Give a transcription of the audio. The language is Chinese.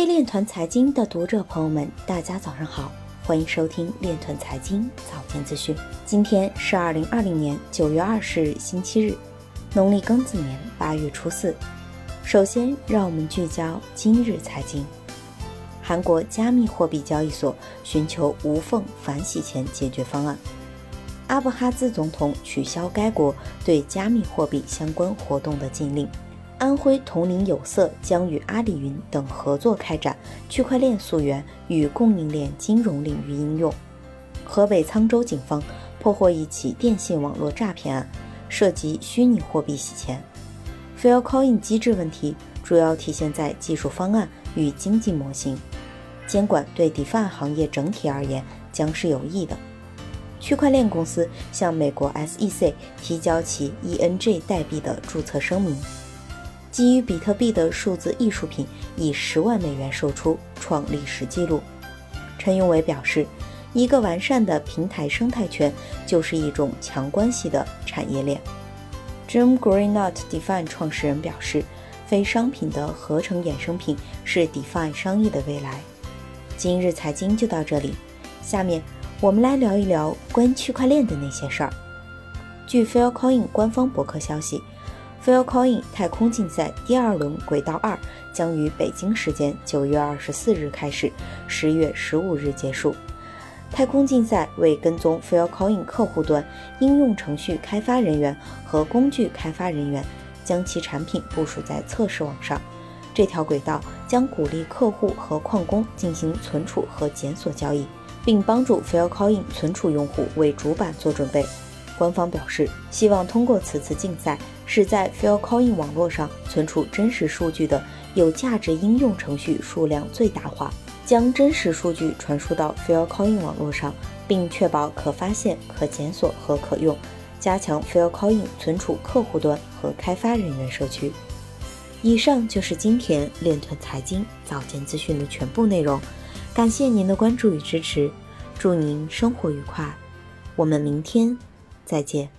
各位链团财经的读者朋友们，大家早上好，欢迎收听链团财经早间资讯。今天是二零二零年九月二十日，星期日，农历庚子年八月初四。首先，让我们聚焦今日财经。韩国加密货币交易所寻求无缝反洗钱解决方案。阿布哈兹总统取消该国对加密货币相关活动的禁令。安徽铜陵有色将与阿里云等合作开展区块链溯源与供应链金融领域应用。河北沧州警方破获一起电信网络诈骗案，涉及虚拟货币洗钱。Faircoin 机制问题主要体现在技术方案与经济模型。监管对 DeFi 行业整体而言将是有益的。区块链公司向美国 SEC 提交其 ENG 代币的注册声明。基于比特币的数字艺术品以十万美元售出，创历史纪录。陈永伟表示，一个完善的平台生态圈就是一种强关系的产业链。Jim Greenot Define 创始人表示，非商品的合成衍生品是 Define 商业的未来。今日财经就到这里，下面我们来聊一聊关于区块链的那些事儿。据 Faircoin 官方博客消息 Filecoin 太空竞赛第二轮轨道二将于北京时间九月二十四日开始，十月十五日结束。太空竞赛为跟踪 Filecoin 客户端应用程序开发人员和工具开发人员，将其产品部署在测试网上。这条轨道将鼓励客户和矿工进行存储和检索交易，并帮助 Filecoin 存储用户为主板做准备。官方表示，希望通过此次竞赛，使在 Faircoin 网络上存储真实数据的有价值应用程序数量最大化，将真实数据传输到 Faircoin 网络上，并确保可发现、可检索和可用，加强 Faircoin 存储客户端和开发人员社区。以上就是今天链团财经早间资讯的全部内容，感谢您的关注与支持，祝您生活愉快，我们明天再见。